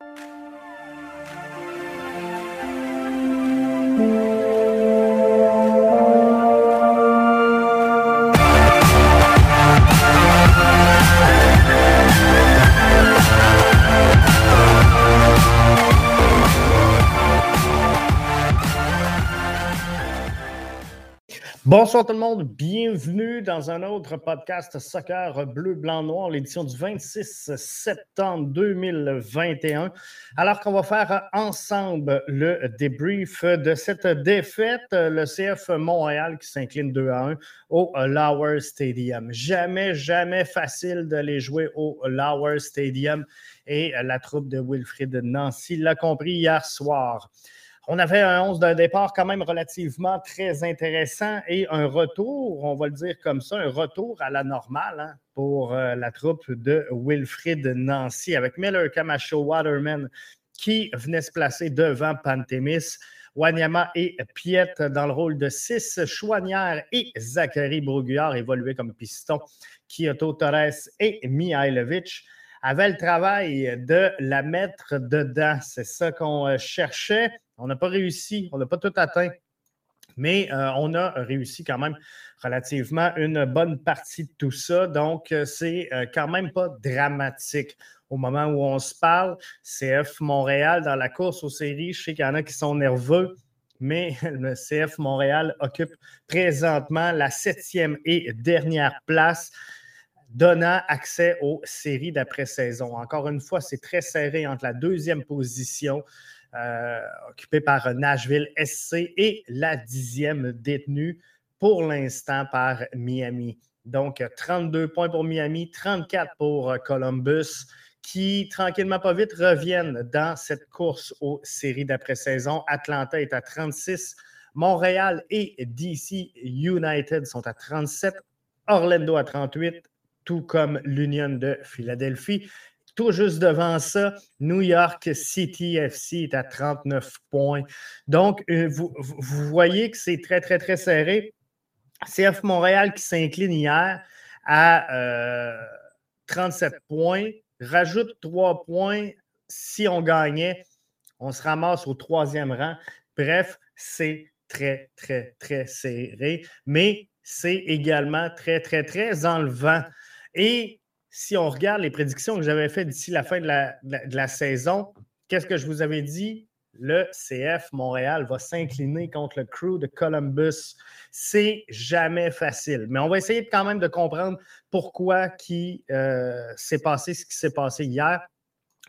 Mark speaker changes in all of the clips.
Speaker 1: you Bonsoir tout le monde, bienvenue dans un autre podcast Soccer Bleu, Blanc, Noir, l'édition du 26 septembre 2021. Alors qu'on va faire ensemble le débrief de cette défaite, le CF Montréal qui s'incline 2 à 1 au Lower Stadium. Jamais, jamais facile d'aller jouer au Lower Stadium et la troupe de Wilfrid Nancy l'a compris hier soir. On avait un 11 d'un départ quand même relativement très intéressant et un retour, on va le dire comme ça, un retour à la normale hein, pour euh, la troupe de Wilfrid Nancy avec Miller Camacho Waterman qui venait se placer devant Pantémis. Wanyama et Piet dans le rôle de 6, Chouanière et Zachary Broguillard évoluaient comme piston, Kyoto Torres et Mihailovic avaient le travail de la mettre dedans. C'est ça qu'on euh, cherchait. On n'a pas réussi, on n'a pas tout atteint, mais euh, on a réussi quand même relativement une bonne partie de tout ça. Donc, euh, c'est quand même pas dramatique. Au moment où on se parle, CF Montréal dans la course aux séries, je sais qu'il y en a qui sont nerveux, mais le CF Montréal occupe présentement la septième et dernière place donnant accès aux séries d'après-saison. Encore une fois, c'est très serré entre la deuxième position euh, occupé par Nashville SC et la dixième détenue pour l'instant par Miami. Donc, 32 points pour Miami, 34 pour euh, Columbus, qui, tranquillement pas vite, reviennent dans cette course aux séries d'après-saison. Atlanta est à 36, Montréal et DC United sont à 37, Orlando à 38, tout comme l'Union de Philadelphie. Tout juste devant ça, New York City FC est à 39 points. Donc, euh, vous, voyez que c'est très, très, très serré. CF Montréal qui s'incline hier à 37 euh, points, rajoute 3 points. Si on gagnait, on se ramasse au troisième rang. Bref, c'est très, très, très serré, mais c'est également très, très, très enlevant. Et si on regarde les prédictions que j'avais faites d'ici la fin de la, saison, qu'est-ce que je vous avais dit? Le CF Montréal va s'incliner contre le crew de Columbus. C'est jamais facile. Mais on va essayer quand même de comprendre pourquoi qui euh, s'est passé ce qui s'est passé hier.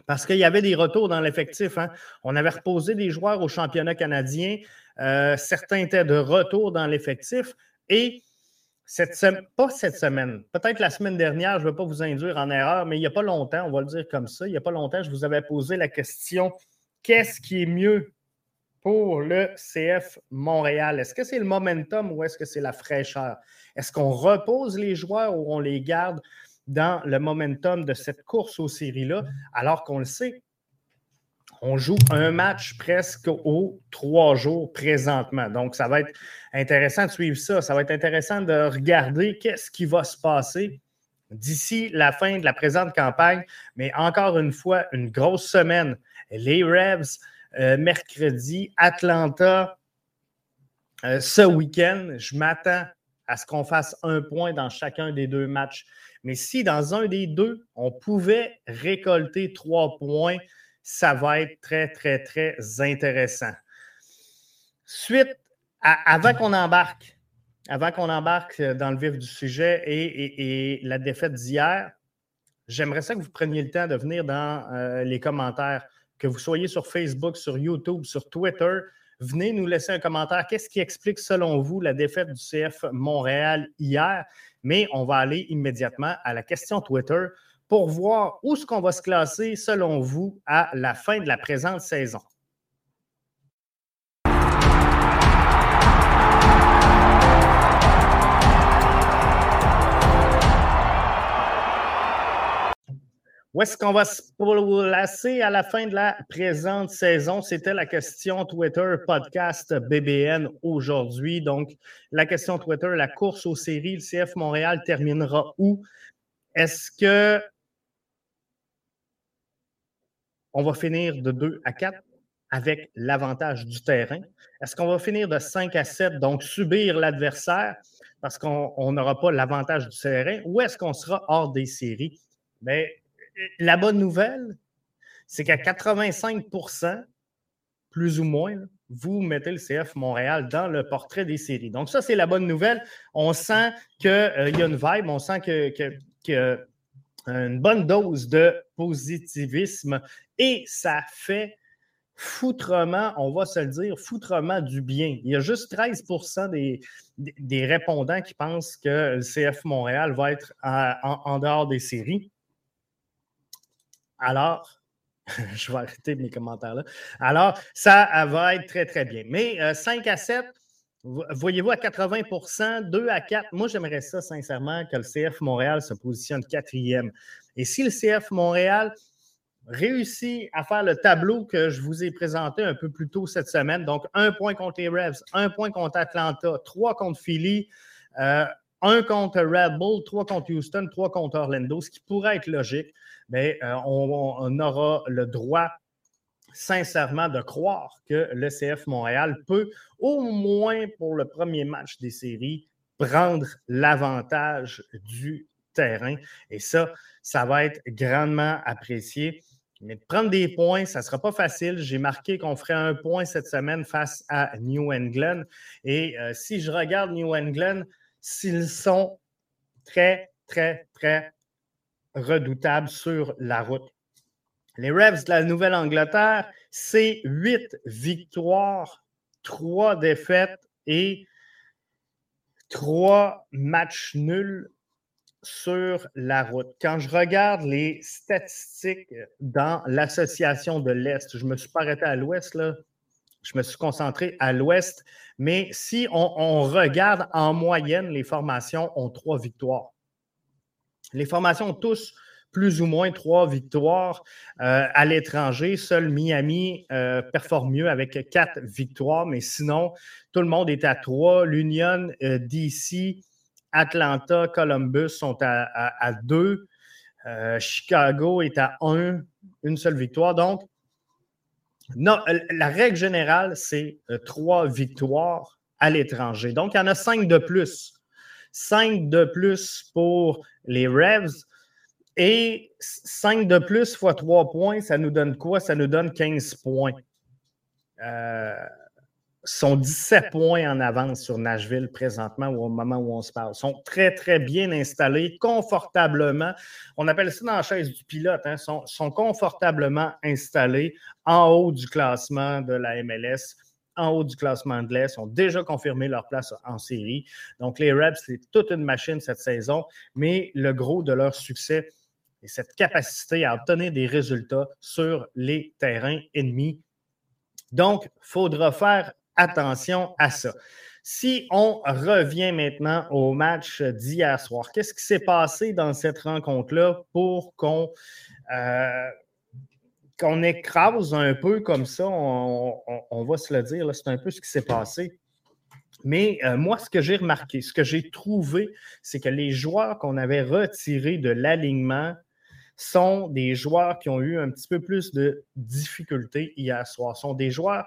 Speaker 1: Parce qu'il y avait des retours dans l'effectif. Hein. On avait reposé des joueurs au championnat canadien. Euh, certains étaient de retour dans l'effectif. Et pas cette semaine, peut-être la semaine dernière, je ne veux pas vous induire en erreur, mais il n'y a pas longtemps, on va le dire comme ça, il n'y a pas longtemps, je vous avais posé la question qu'est-ce qui est mieux pour le CF Montréal? Est-ce que c'est le momentum ou est-ce que c'est la fraîcheur? Est-ce qu'on repose les joueurs ou on les garde dans le momentum de cette course aux séries-là, alors qu'on le sait, on joue un match presque aux trois jours présentement. Donc, ça va être intéressant de suivre ça. Ça va être intéressant de regarder qu'est-ce qui va se passer d'ici la fin de la présente campagne. Mais encore une fois, une grosse semaine. Les Revs, euh, mercredi, Atlanta, euh, ce week-end, je m'attends à ce qu'on fasse un point dans chacun des deux matchs. Mais si dans un des deux, on pouvait récolter trois points, ça va être très, très, très intéressant. Suite, avant qu'on embarque, avant qu'on embarque dans le vif du sujet et, la défaite d'hier, j'aimerais ça que vous preniez le temps de venir dans euh, les commentaires, que vous soyez sur Facebook, sur YouTube, sur Twitter. Venez nous laisser un commentaire. Qu'est-ce qui explique, selon vous, la défaite du CF Montréal hier? Mais on va aller immédiatement à la question Twitter pour voir où est-ce qu'on va se classer, selon vous, à la fin de la présente saison. Où est-ce qu'on va se placer à la fin de la présente saison? C'était la question Twitter podcast BBN aujourd'hui. Donc, la question Twitter, la course aux séries, le CF Montréal terminera où? Est-ce que on va finir de 2 à 4 avec l'avantage du terrain? Est-ce qu'on va finir de 5 à 7, donc subir l'adversaire parce qu'on n'aura pas l'avantage du terrain, ou est-ce qu'on sera hors des séries? Mais la bonne nouvelle, c'est qu'à 85% plus ou moins, vous mettez le CF Montréal dans le portrait des séries. Donc, ça, c'est la bonne nouvelle. On sent qu'il euh, y a une vibe, on sent que, que, une bonne dose de positivisme et ça fait foutrement, on va se le dire, foutrement du bien. Il y a juste 13 des, des répondants qui pensent que le CF Montréal va être en, dehors des séries. Alors, je vais arrêter mes commentaires là. Alors, ça va être très, très bien. Mais 5 euh, à 7, voyez-vous à 80% 2 à 4, moi j'aimerais ça sincèrement que le CF Montréal se positionne quatrième. Et si le CF Montréal réussi à faire le tableau que je vous ai présenté un peu plus tôt cette semaine. Donc, un point contre les Revs, un point contre Atlanta, trois contre Philly, euh, un contre Red Bull, trois contre Houston, trois contre Orlando, ce qui pourrait être logique. Mais euh, on, aura le droit sincèrement de croire que le CF Montréal peut, au moins pour le premier match des séries, prendre l'avantage du terrain. Et ça, ça va être grandement apprécié. Mais prendre des points, ça ne sera pas facile. J'ai marqué qu'on ferait un point cette semaine face à New England. Et euh, si je regarde New England, s'ils sont très, très, très redoutables sur la route. Les Revs de la Nouvelle-Angleterre, c'est huit victoires, trois défaites et trois matchs nuls sur la route. Quand je regarde les statistiques dans l'association de l'Est, je ne me suis pas arrêté à l'Ouest, là. Je me suis concentré à l'Ouest. Mais si on, regarde en moyenne, les formations ont trois victoires. Les formations ont tous plus ou moins trois victoires euh, à l'étranger. Seul Miami euh, performe mieux avec quatre victoires, mais sinon, tout le monde est à trois. L'Union euh, DC Atlanta, Columbus sont à, deux. Euh, Chicago est à un, une seule victoire. Donc, non, la règle générale, c'est euh, trois victoires à l'étranger. Donc, il y en a cinq de plus. Cinq de plus pour les Revs. Et cinq de plus fois trois points, ça nous donne quoi? Ça nous donne 15 points. Euh, sont 17 points en avance sur Nashville présentement ou au moment où on se parle. Ils sont très, très bien installés, confortablement. On appelle ça dans la chaise du pilote, hein, sont, sont confortablement installés en haut du classement de la MLS en haut du classement de l'Est, ont déjà confirmé leur place en série. Donc, les Rebs, c'est toute une machine cette saison, mais le gros de leur succès est cette capacité à obtenir des résultats sur les terrains ennemis. Donc, il faudra faire attention à ça. Si on revient maintenant au match d'hier soir, qu'est-ce qui s'est passé dans cette rencontre-là pour qu'on euh, qu'on écrase un peu comme ça? On, va se le dire, c'est un peu ce qui s'est passé. Mais euh, moi, ce que j'ai remarqué, ce que j'ai trouvé, c'est que les joueurs qu'on avait retirés de l'alignement sont des joueurs qui ont eu un petit peu plus de difficultés hier soir. Ce sont des joueurs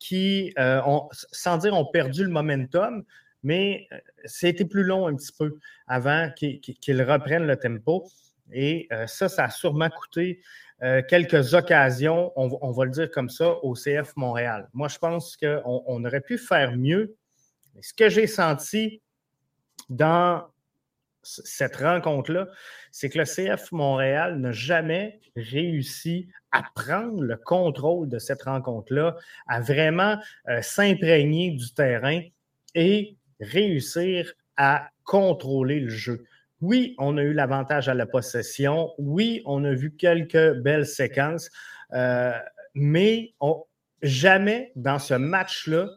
Speaker 1: qui, euh, ont, sans dire ont perdu le momentum, mais c'était euh, plus long un petit peu avant qu'ils reprennent le tempo. Et euh, ça, ça a sûrement coûté quelques occasions, on, va le dire comme ça, au CF Montréal. Moi, je pense qu'on on aurait pu faire mieux. ce que j'ai senti dans cette rencontre-là, c'est que le CF Montréal n'a jamais réussi à prendre le contrôle de cette rencontre-là, à vraiment euh, s'imprégner du terrain et réussir à contrôler le jeu. Oui, on a eu l'avantage à la possession. Oui, on a vu quelques belles séquences, euh, mais jamais dans ce match-là,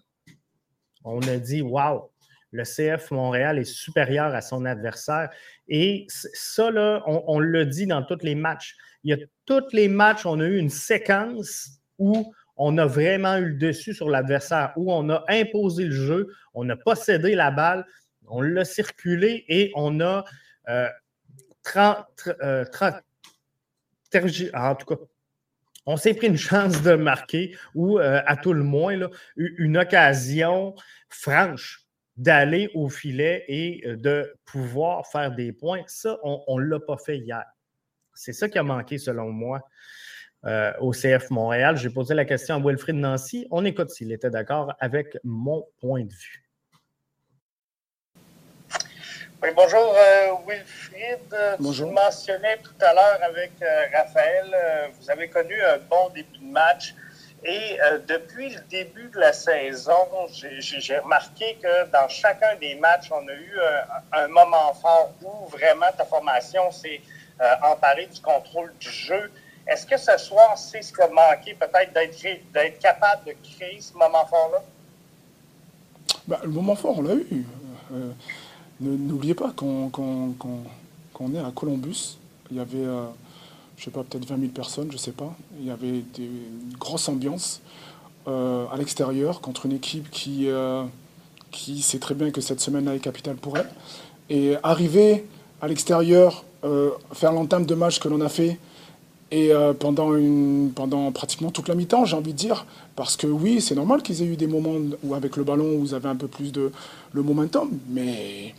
Speaker 1: on a dit Waouh, le CF Montréal est supérieur à son adversaire. Et ça, là, on, le dit dans tous les matchs. Il y a tous les matchs, on a eu une séquence où on a vraiment eu le dessus sur l'adversaire, où on a imposé le jeu, on a possédé la balle, on l'a circulé et on a 30, euh, 30 euh, en tout cas, on s'est pris une chance de marquer ou euh, à tout le moins une occasion franche d'aller au filet et euh, de pouvoir faire des points. Ça, on ne l'a pas fait hier. C'est ça qui a manqué selon moi euh, au CF Montréal. J'ai posé la question à Wilfrid Nancy. On écoute s'il était d'accord avec mon point de vue.
Speaker 2: Oui, bonjour euh, Wilfried. Bonjour. Tu mentionnais tout à l'heure avec euh, Raphaël, euh, vous avez connu un bon début de match. Et depuis le début de la saison, j'ai remarqué que dans chacun des matchs, on a eu un, moment fort où vraiment ta formation s'est emparée du contrôle du jeu. Est-ce que ce soir, c'est ce qui a manqué peut-être d'être capable de créer ce moment fort-là?
Speaker 3: Ben, le moment fort, on l'a eu. N'oubliez pas qu'on est à Columbus. Il y avait, euh, je sais pas, peut-être 20 000 personnes, je sais pas. Il y avait une grosse ambiance euh, à l'extérieur contre une équipe qui, euh, qui sait très bien que cette semaine-là est capitale pour elle. Et arriver à l'extérieur, faire l'entame de match que l'on a fait, et pendant, une, pendant pratiquement toute la mi-temps, j'ai envie de dire, parce que oui, c'est normal qu'ils aient eu des moments où avec le ballon, vous avez un peu plus de le momentum, mais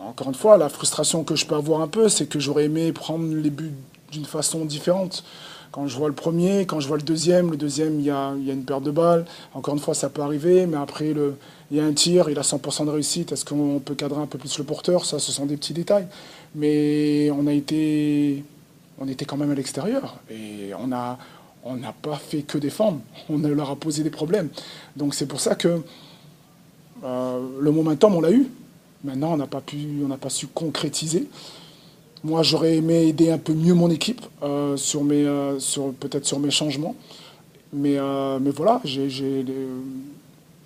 Speaker 3: encore une fois, la frustration que je peux avoir un peu, c'est que j'aurais aimé prendre les buts d'une façon différente. Quand je vois le premier, quand je vois le deuxième, le deuxième, il y a, une perte de balles. Encore une fois, ça peut arriver, mais après, il y a un tir, il a 100% de réussite. Est-ce qu'on peut cadrer un peu plus le porteur? Ça, ce sont des petits détails. Mais on a été, on était quand même à l'extérieur et on n'a pas fait que défendre. On leur a posé des problèmes. Donc c'est pour ça que euh, le momentum, on l'a eu. Maintenant, on n'a pas, pu, on n'a pas su concrétiser. Moi, j'aurais aimé aider un peu mieux mon équipe euh, sur mes, euh, sur, peut-être sur mes changements. Mais, euh, mais voilà, j'ai,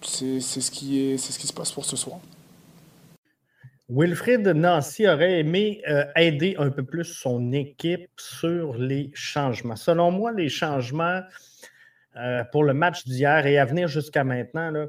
Speaker 3: c'est, ce qui est, c'est ce qui se passe pour ce soir.
Speaker 1: Wilfrid Nancy aurait aimé aider un peu plus son équipe sur les changements. Selon moi, les changements pour le match d'hier et à venir jusqu'à maintenant, là,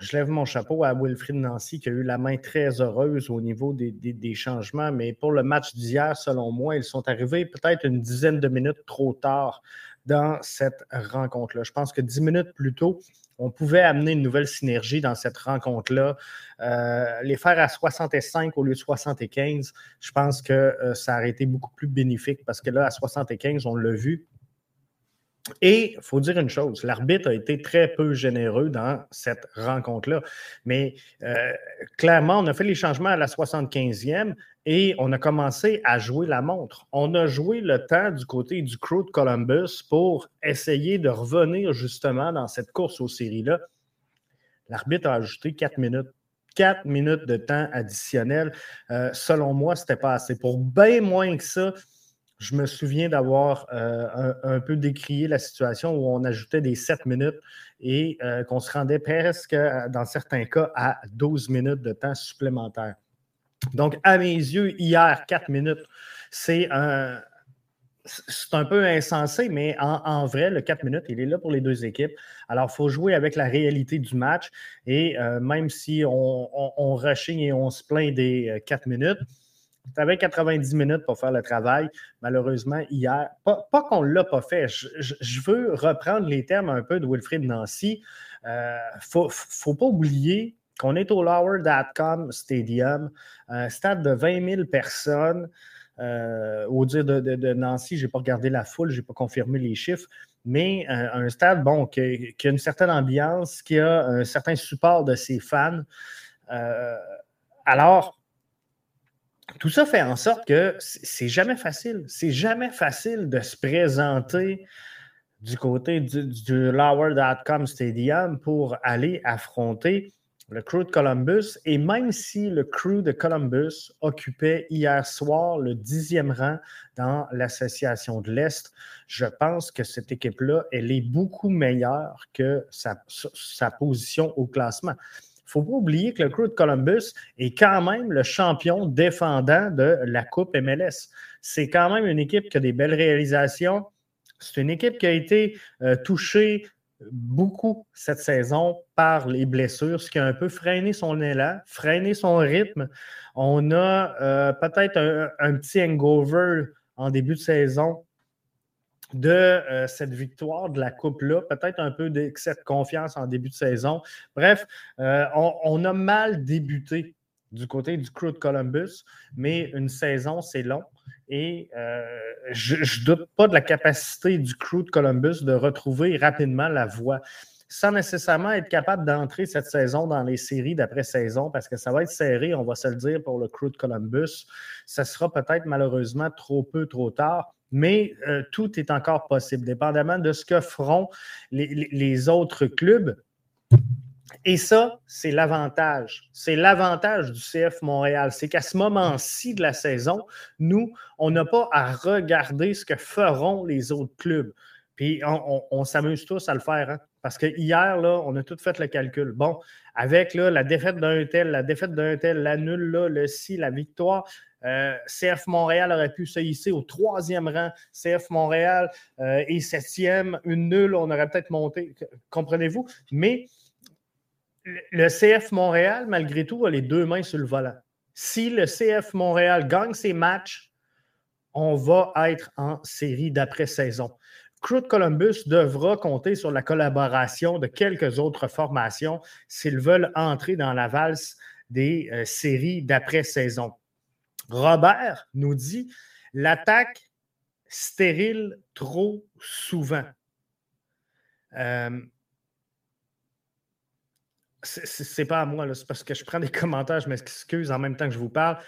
Speaker 1: je lève mon chapeau à Wilfried Nancy qui a eu la main très heureuse au niveau des, changements, mais pour le match d'hier, selon moi, ils sont arrivés peut-être une dizaine de minutes trop tard dans cette rencontre-là. Je pense que dix minutes plus tôt, on pouvait amener une nouvelle synergie dans cette rencontre-là. Euh, les faire à 65 au lieu de 75, je pense que euh, ça aurait été beaucoup plus bénéfique parce que là, à 75, on l'a vu, et il faut dire une chose, l'arbitre a été très peu généreux dans cette rencontre-là. Mais euh, clairement, on a fait les changements à la 75e et on a commencé à jouer la montre. On a joué le temps du côté du crew de Columbus pour essayer de revenir justement dans cette course aux séries-là. L'arbitre a ajouté quatre minutes. Quatre minutes de temps additionnel. Euh, selon moi, ce n'était pas assez. Pour bien moins que ça, je me souviens d'avoir euh, un, peu décrié la situation où on ajoutait des 7 minutes et euh, qu'on se rendait presque, euh, dans certains cas, à 12 minutes de temps supplémentaire. Donc, à mes yeux, hier, 4 minutes, c'est un, c'est un peu insensé, mais en, vrai, le 4 minutes, il est là pour les deux équipes. Alors, il faut jouer avec la réalité du match. Et même si on, on, et on se plaint des 4 minutes, tu avais 90 minutes pour faire le travail. Malheureusement, hier, pas, qu'on ne l'a pas fait. Je, veux reprendre les termes un peu de Wilfried Nancy. Il euh, ne faut, pas oublier qu'on est au Lower.com Stadium, un stade de 20 000 personnes. Euh, au dire de, Nancy, je n'ai pas regardé la foule, je n'ai pas confirmé les chiffres, mais euh, un stade bon, qui, qui, a une certaine ambiance, qui a un certain support de ses fans. alors, tout ça fait en sorte que c'est jamais facile. C'est jamais facile de se présenter du côté du, Lower.com Stadium pour aller affronter le crew de Columbus. Et même si le crew de Columbus occupait hier soir le dixième rang dans l'Association de l'Est, je pense que cette équipe-là, elle est beaucoup meilleure que sa position au classement faut pas oublier que le Crew de Columbus est quand même le champion défendant de la Coupe MLS. C'est quand même une équipe qui a des belles réalisations. C'est une équipe qui a été euh, touchée beaucoup cette saison par les blessures, ce qui a un peu freiné son élan, freiné son rythme. On a euh, peut-être un, petit hangover en début de saison de euh, cette victoire de la Coupe-là, peut-être un peu d'excès de confiance en début de saison. Bref, euh, on, a mal débuté du côté du crew de Columbus, mais une saison, c'est long. Et euh, je ne doute pas de la capacité du crew de Columbus de retrouver rapidement la voie sans nécessairement être capable d'entrer cette saison dans les séries d'après-saison, parce que ça va être serré, on va se le dire, pour le crew de Columbus. Ça sera peut-être malheureusement trop peu, trop tard mais euh, tout est encore possible, dépendamment de ce que feront les, autres clubs. Et ça, c'est l'avantage. C'est l'avantage du CF Montréal. C'est qu'à ce moment-ci de la saison, nous, on n'a pas à regarder ce que feront les autres clubs. Puis on, s'amuse tous à le faire. Hein. Parce que hier, on a tout fait le calcul. Bon, avec la défaite d'un tel, la défaite d'un tel, la nulle, le si, la victoire, euh, CF Montréal aurait pu se hisser au troisième rang. CF Montréal euh, est septième. Une nulle, on aurait peut-être monté. Comprenez-vous? Mais le CF Montréal, malgré tout, a les deux mains sur le volant. Si le CF Montréal gagne ses matchs, on va être en série d'après-saison. Crew Columbus devra compter sur la collaboration de quelques autres formations s'ils veulent entrer dans la valse des euh, séries d'après-saison. Robert nous dit l'attaque stérile trop souvent. Euh, c'est pas à moi, c'est parce que je prends des commentaires, je m'excuse en même temps que je vous parle.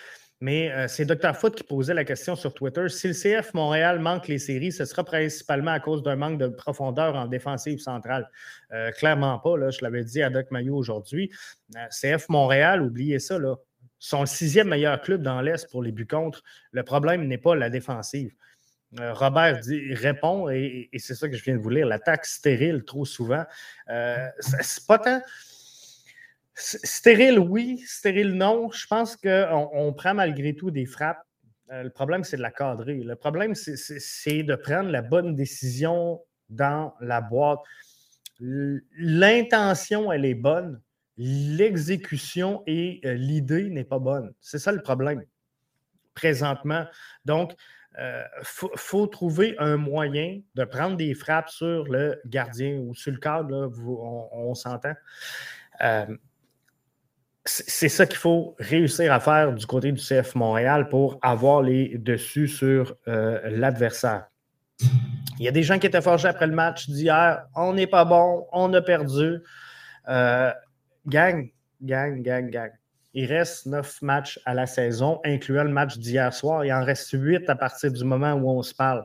Speaker 1: Mais euh, c'est Dr. Foot qui posait la question sur Twitter. Si le CF Montréal manque les séries, ce sera principalement à cause d'un manque de profondeur en défensive centrale. Euh, clairement pas, je l'avais dit à Doc Mayo aujourd'hui. CF Montréal, oubliez ça, là, sixième meilleur club dans l'Est pour les buts contre. Le problème n'est pas la défensive. Euh, Robert dit, répond, et, c'est ça que je viens de vous lire, l'attaque stérile trop souvent. Euh, c'est pas tant. Stérile, oui. Stérile, non. Je pense qu'on on prend malgré tout des frappes. Euh, le problème, c'est de la cadrer. Le problème, c'est de prendre la bonne décision dans la boîte. L'intention, elle est bonne l'exécution et euh, l'idée n'est pas bonne. C'est ça le problème présentement. Donc, il euh, faut, trouver un moyen de prendre des frappes sur le gardien ou sur le cadre, on, s'entend. C'est ça qu'il faut réussir à faire du côté du CF Montréal pour avoir les dessus sur l'adversaire. Il y a des gens qui étaient forgés après le match d'hier. On n'est pas bon, on a perdu. Gang, gang, gang, gang. Il reste neuf matchs à la saison, incluant le match d'hier soir. Il en reste huit à partir du moment où on se parle.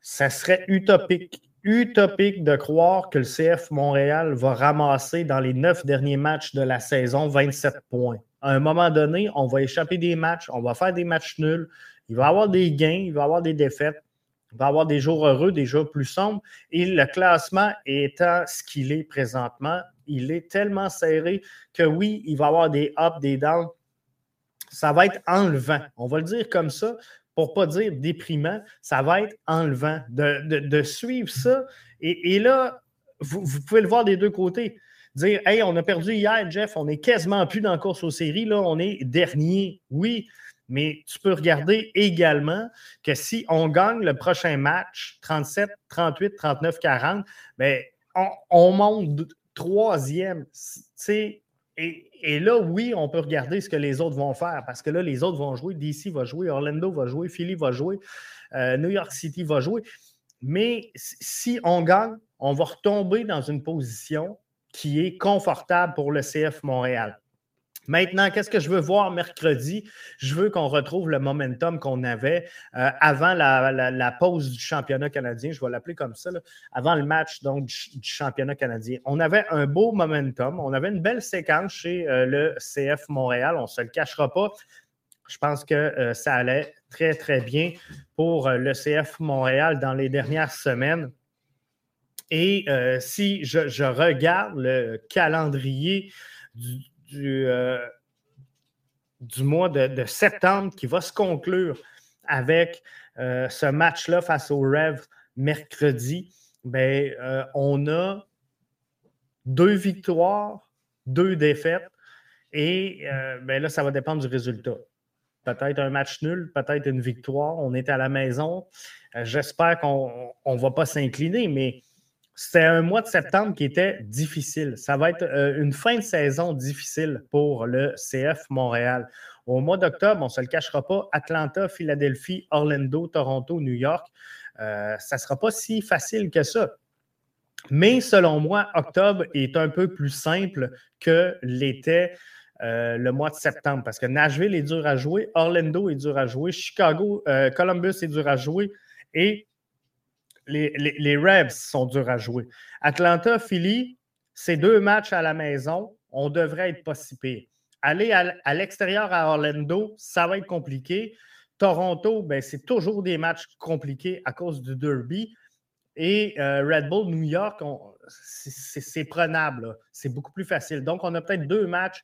Speaker 1: Ça serait utopique, utopique de croire que le CF Montréal va ramasser dans les neuf derniers matchs de la saison 27 points. À un moment donné, on va échapper des matchs, on va faire des matchs nuls, il va y avoir des gains, il va y avoir des défaites. Il va y avoir des jours heureux, des jours plus sombres. Et le classement étant ce qu'il est présentement, il est tellement serré que oui, il va y avoir des ups, des downs. Ça va être enlevant. On va le dire comme ça pour ne pas dire déprimant. Ça va être enlevant de, suivre ça. Et, là, vous, pouvez le voir des deux côtés. Dire, hey, on a perdu hier, Jeff, on est quasiment plus dans la course aux séries, là, on est dernier. Oui, mais tu peux regarder également que si on gagne le prochain match, 37, 38, 39, 40, bien, on, on monte troisième. Et, là, oui, on peut regarder ce que les autres vont faire parce que là, les autres vont jouer. DC va jouer, Orlando va jouer, Philly va jouer, euh, New York City va jouer. Mais si on gagne, on va retomber dans une position qui est confortable pour le CF Montréal. Maintenant, qu'est-ce que je veux voir mercredi? Je veux qu'on retrouve le momentum qu'on avait euh, avant la, pause du championnat canadien, je vais l'appeler comme ça, avant le match donc, du, championnat canadien. On avait un beau momentum, on avait une belle séquence chez euh, le CF Montréal, on ne se le cachera pas. Je pense que euh, ça allait très, très bien pour le CF Montréal dans les dernières semaines. Et si je, regarde le calendrier du, du, euh, du mois de, septembre qui va se conclure avec euh, ce match-là face au Rev mercredi, ben, euh, on a deux victoires, deux défaites, et ben là, ça va dépendre du résultat. peut-être un match nul, peut-être une victoire. On est à la maison. J'espère qu'on ne va pas s'incliner, mais c'était un mois de septembre qui était difficile. Ça va être euh, une fin de saison difficile pour le CF Montréal. Au mois d'octobre, on ne se le cachera pas, Atlanta, Philadelphie, Orlando, Toronto, New York, ça ne sera pas si facile que ça. Mais selon moi, octobre est un peu plus simple que l'était euh, le mois de septembre parce que Nashville est dur à jouer, Orlando est dur à jouer, Chicago, euh, Columbus est dur à jouer et les, les, Rebs sont durs à jouer. Atlanta, Philly, c'est deux matchs à la maison, on devrait être pas si pire. Aller à, l'extérieur à Orlando, ça va être compliqué. Toronto, ben, c'est toujours des matchs compliqués à cause du derby. Et euh, Red Bull New York, c'est prenable. C'est beaucoup plus facile. Donc, on a peut-être deux matchs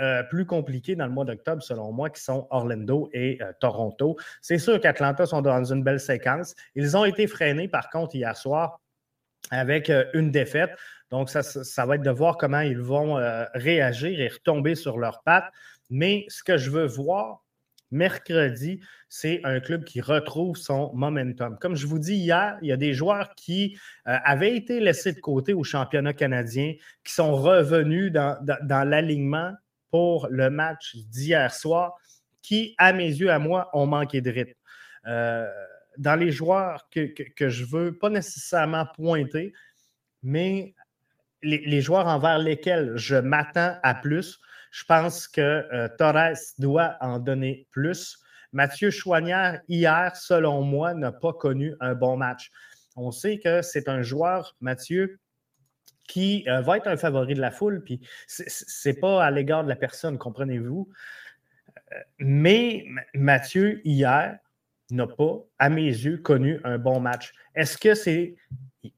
Speaker 1: euh, plus compliqués dans le mois d'octobre, selon moi, qui sont Orlando et euh, Toronto. C'est sûr qu'Atlanta sont dans une belle séquence. Ils ont été freinés, par contre, hier soir avec une défaite. Donc, ça, va être de voir comment ils vont réagir et retomber sur leurs pattes. Mais ce que je veux voir, mercredi, c'est un club qui retrouve son momentum. Comme je vous dis hier, il y a des joueurs qui euh, avaient été laissés de côté au championnat canadien, qui sont revenus dans, l'alignement pour le match d'hier soir, qui, à mes yeux, à moi, ont manqué de rythme. Euh, dans les joueurs que, je ne veux pas nécessairement pointer, mais les, les joueurs envers lesquels je m'attends à plus, je pense que euh, Torres doit en donner plus. Mathieu Chouanière, hier, selon moi, n'a pas connu un bon match. On sait que c'est un joueur, Mathieu, qui euh, va être un favori de la foule, puis c'est pas à l'égard de la personne, comprenez-vous? Euh, mais Mathieu, hier, n'a pas, à mes yeux, connu un bon match. Est-ce que c'est.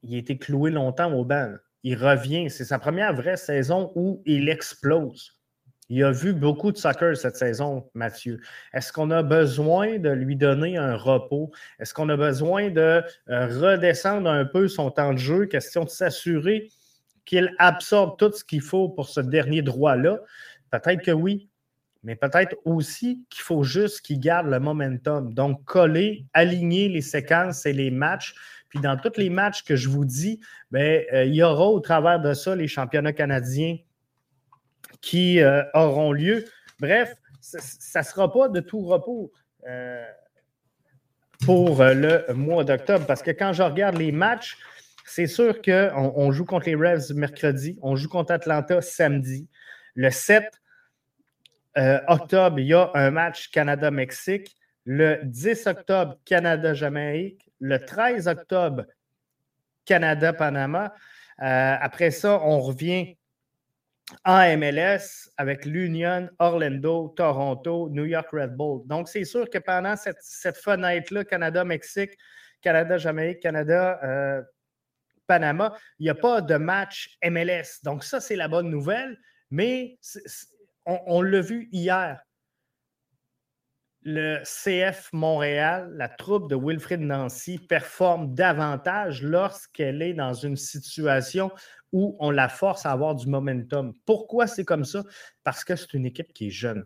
Speaker 1: Il a été cloué longtemps au banc. Il revient. C'est sa première vraie saison où il explose. Il a vu beaucoup de soccer cette saison, Mathieu. Est-ce qu'on a besoin de lui donner un repos? Est-ce qu'on a besoin de euh, redescendre un peu son temps de jeu? Question de s'assurer qu'il absorbe tout ce qu'il faut pour ce dernier droit-là. Peut-être que oui, mais peut-être aussi qu'il faut juste qu'il garde le momentum. Donc, coller, aligner les séquences et les matchs. Puis dans tous les matchs que je vous dis, bien, euh, il y aura au travers de ça les championnats canadiens qui euh, auront lieu. Bref, ça ne sera pas de tout repos euh, pour le mois d'octobre parce que quand je regarde les matchs, c'est sûr qu'on on joue contre les Revs mercredi, on joue contre Atlanta samedi. Le 7 octobre, il y a un match Canada-Mexique. Le 10 octobre, Canada-Jamaïque. Le 13 octobre, Canada-Panama. après ça, on revient en MLS avec l'Union, Orlando, Toronto, New York Red Bull. Donc, c'est sûr que pendant cette, fenêtre-là, Canada-Mexique, Canada-Jamaïque, Canada, euh, Panama, il n'y a pas de match MLS. Donc, ça, c'est la bonne nouvelle. Mais on l'a vu hier. Le CF Montréal, la troupe de Wilfrid Nancy, performe davantage lorsqu'elle est dans une situation où on la force à avoir du momentum. Pourquoi c'est comme ça? Parce que c'est une équipe qui est jeune.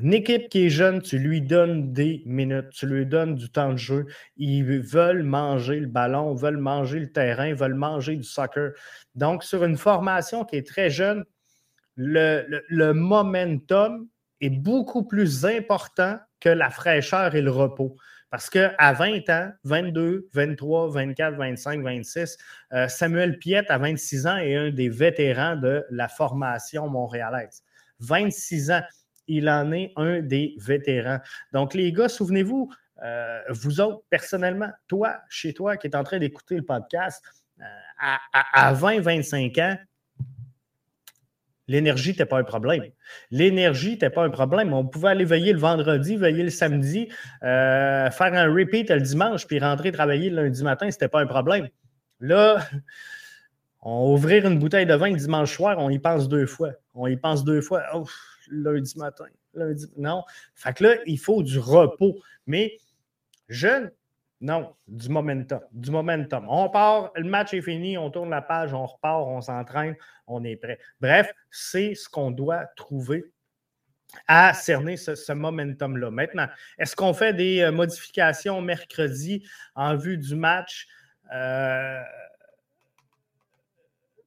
Speaker 1: Une équipe qui est jeune, tu lui donnes des minutes, tu lui donnes du temps de jeu. Ils veulent manger le ballon, veulent manger le terrain, veulent manger du soccer. Donc, sur une formation qui est très jeune, le, momentum est beaucoup plus important que la fraîcheur et le repos. Parce qu'à 20 ans, 22, 23, 24, 25, 26, Samuel Piette, à 26 ans, est un des vétérans de la formation montréalaise. 26 ans, il en est un des vétérans. Donc, les gars, souvenez-vous, euh, vous autres, personnellement, toi, chez toi, qui est en train d'écouter le podcast, euh, à, à 20-25 ans, L'énergie n'était pas un problème. L'énergie n'était pas un problème. On pouvait aller veiller le vendredi, veiller le samedi, euh, faire un repeat le dimanche, puis rentrer travailler le lundi matin, ce n'était pas un problème. Là, on ouvrir une bouteille de vin le dimanche soir, on y pense deux fois. On y pense deux fois. Lundi matin. Non. Fait que là, il faut du repos. Mais jeune, non, du momentum. Du momentum. On part, le match est fini, on tourne la page, on repart, on s'entraîne, on est prêt. Bref, c'est ce qu'on doit trouver à cerner ce, momentum-là. Maintenant, est-ce qu'on fait des euh, modifications mercredi en vue du match? Euh,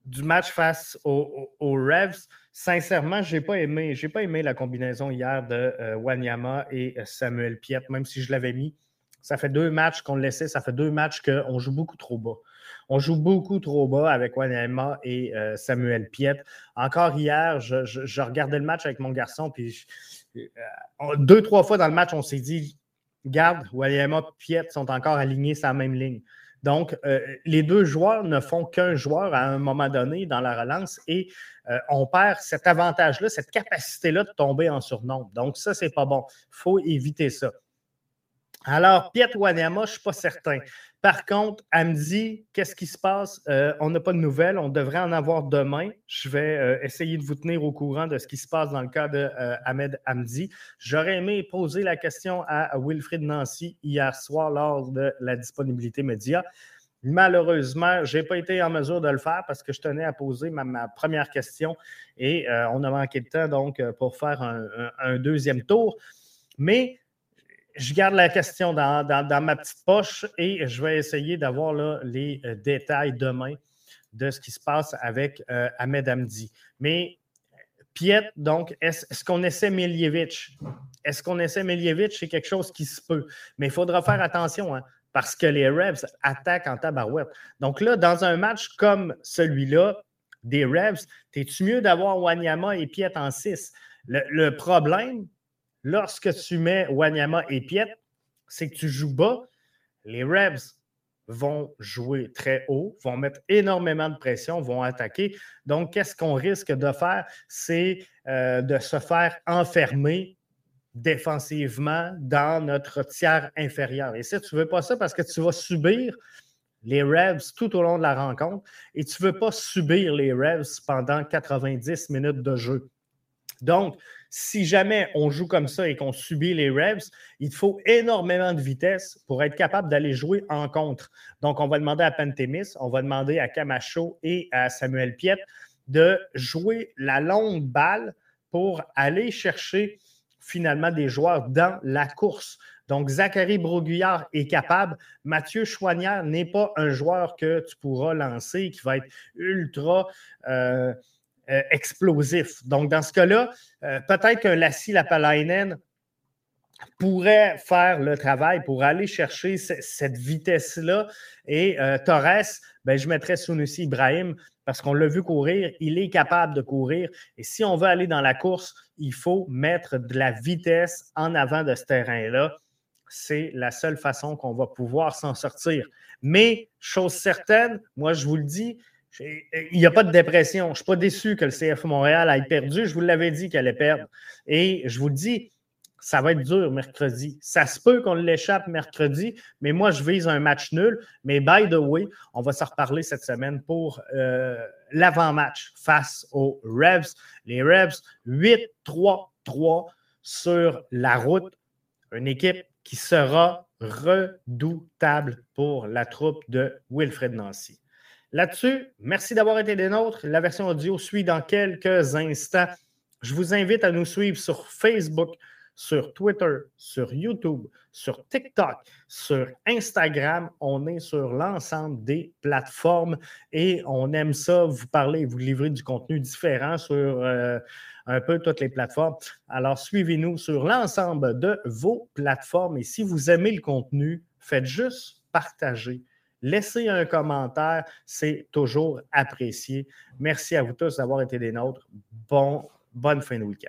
Speaker 1: du match face aux, Revs, sincèrement, je n'ai pas aimé. J'ai pas aimé la combinaison hier de euh, Wanyama et Samuel Piet, même si je l'avais mis. Ça fait deux matchs qu'on le laissait, ça fait deux matchs qu'on joue beaucoup trop bas. On joue beaucoup trop bas avec Wanyama et Samuel Piet. Encore hier, je, regardais le match avec mon garçon, puis euh, deux, trois fois dans le match, on s'est dit garde, Wanyama et Piet sont encore alignés sur la même ligne. Donc, euh, les deux joueurs ne font qu'un joueur à un moment donné dans la relance et euh, on perd cet avantage-là, cette capacité-là de tomber en surnombre. Donc, ça, c'est pas bon. Il faut éviter ça. Alors, Piet Wanyama, je ne suis pas certain. Par contre, elle qu'est-ce qui se passe? Euh, on n'a pas de nouvelles, on devrait en avoir demain. Je vais euh, essayer de vous tenir au courant de ce qui se passe dans le cas de euh, Ahmed Hamdi. J'aurais aimé poser la question à Wilfried Nancy hier soir lors de la disponibilité média. Malheureusement, je n'ai pas été en mesure de le faire parce que je tenais à poser ma, première question et on a manqué de temps donc pour faire un deuxième tour. Mais je garde la question dans, ma petite poche et je vais essayer d'avoir les euh, détails demain de ce qui se passe avec euh, Ahmed Hamdi. Mais Piet, donc, est-ce qu'on essaie Miljevic? Est-ce qu'on essaie Miljevic? C'est quelque chose qui se peut. Mais il faudra faire attention hein, parce que les Revs attaquent en tabarouette. Donc là, dans un match comme celui-là, des Revs, es-tu mieux d'avoir Wanyama et Piet en 6? le problème, lorsque tu mets Wanyama et Piet, c'est que tu joues bas. Les Rebs vont jouer très haut, vont mettre énormément de pression, vont attaquer. Donc, qu'est-ce qu'on risque de faire? C'est euh, de se faire enfermer défensivement dans notre tiers inférieur. Et ça, tu ne veux pas ça parce que tu vas subir les Rebs tout au long de la rencontre et tu ne veux pas subir les Rebs pendant 90 minutes de jeu. Donc, si jamais on joue comme ça et qu'on subit les Revs, il faut énormément de vitesse pour être capable d'aller jouer en contre. Donc, on va demander à Pentemis, on va demander à Camacho et à Samuel Piet de jouer la longue balle pour aller chercher finalement des joueurs dans la course. Donc, Zachary Broguillard est capable. Mathieu Chouanière n'est pas un joueur que tu pourras lancer qui va être ultra. Euh, euh, explosif. Donc, dans ce cas-là, euh, peut-être qu'un Lassie Lapalainen pourrait faire le travail pour aller chercher cette vitesse-là. Et euh, Torres, ben, je mettrais Sunusi Ibrahim parce qu'on l'a vu courir, il est capable de courir. Et si on veut aller dans la course, il faut mettre de la vitesse en avant de ce terrain-là. C'est la seule façon qu'on va pouvoir s'en sortir. Mais, chose certaine, moi je vous le dis, il n'y a pas de dépression. Je ne suis pas déçu que le CF Montréal ait perdu. Je vous l'avais dit qu'elle allait perdre. Et je vous dis, ça va être dur mercredi. Ça se peut qu'on l'échappe mercredi, mais moi, je vise un match nul. Mais by the way, on va s'en reparler cette semaine pour euh, l'avant-match face aux Revs. Les Revs, 8-3-3 sur la route. Une équipe qui sera redoutable pour la troupe de Wilfred Nancy. Là-dessus, merci d'avoir été des nôtres. La version audio suit dans quelques instants. Je vous invite à nous suivre sur Facebook, sur Twitter, sur YouTube, sur TikTok, sur Instagram. On est sur l'ensemble des plateformes et on aime ça, vous parler et vous livrer du contenu différent sur euh, un peu toutes les plateformes. Alors, suivez-nous sur l'ensemble de vos plateformes et si vous aimez le contenu, faites juste partager Laissez un commentaire, c'est toujours apprécié. Merci à vous tous d'avoir été des nôtres. Bon, bonne fin de week-end.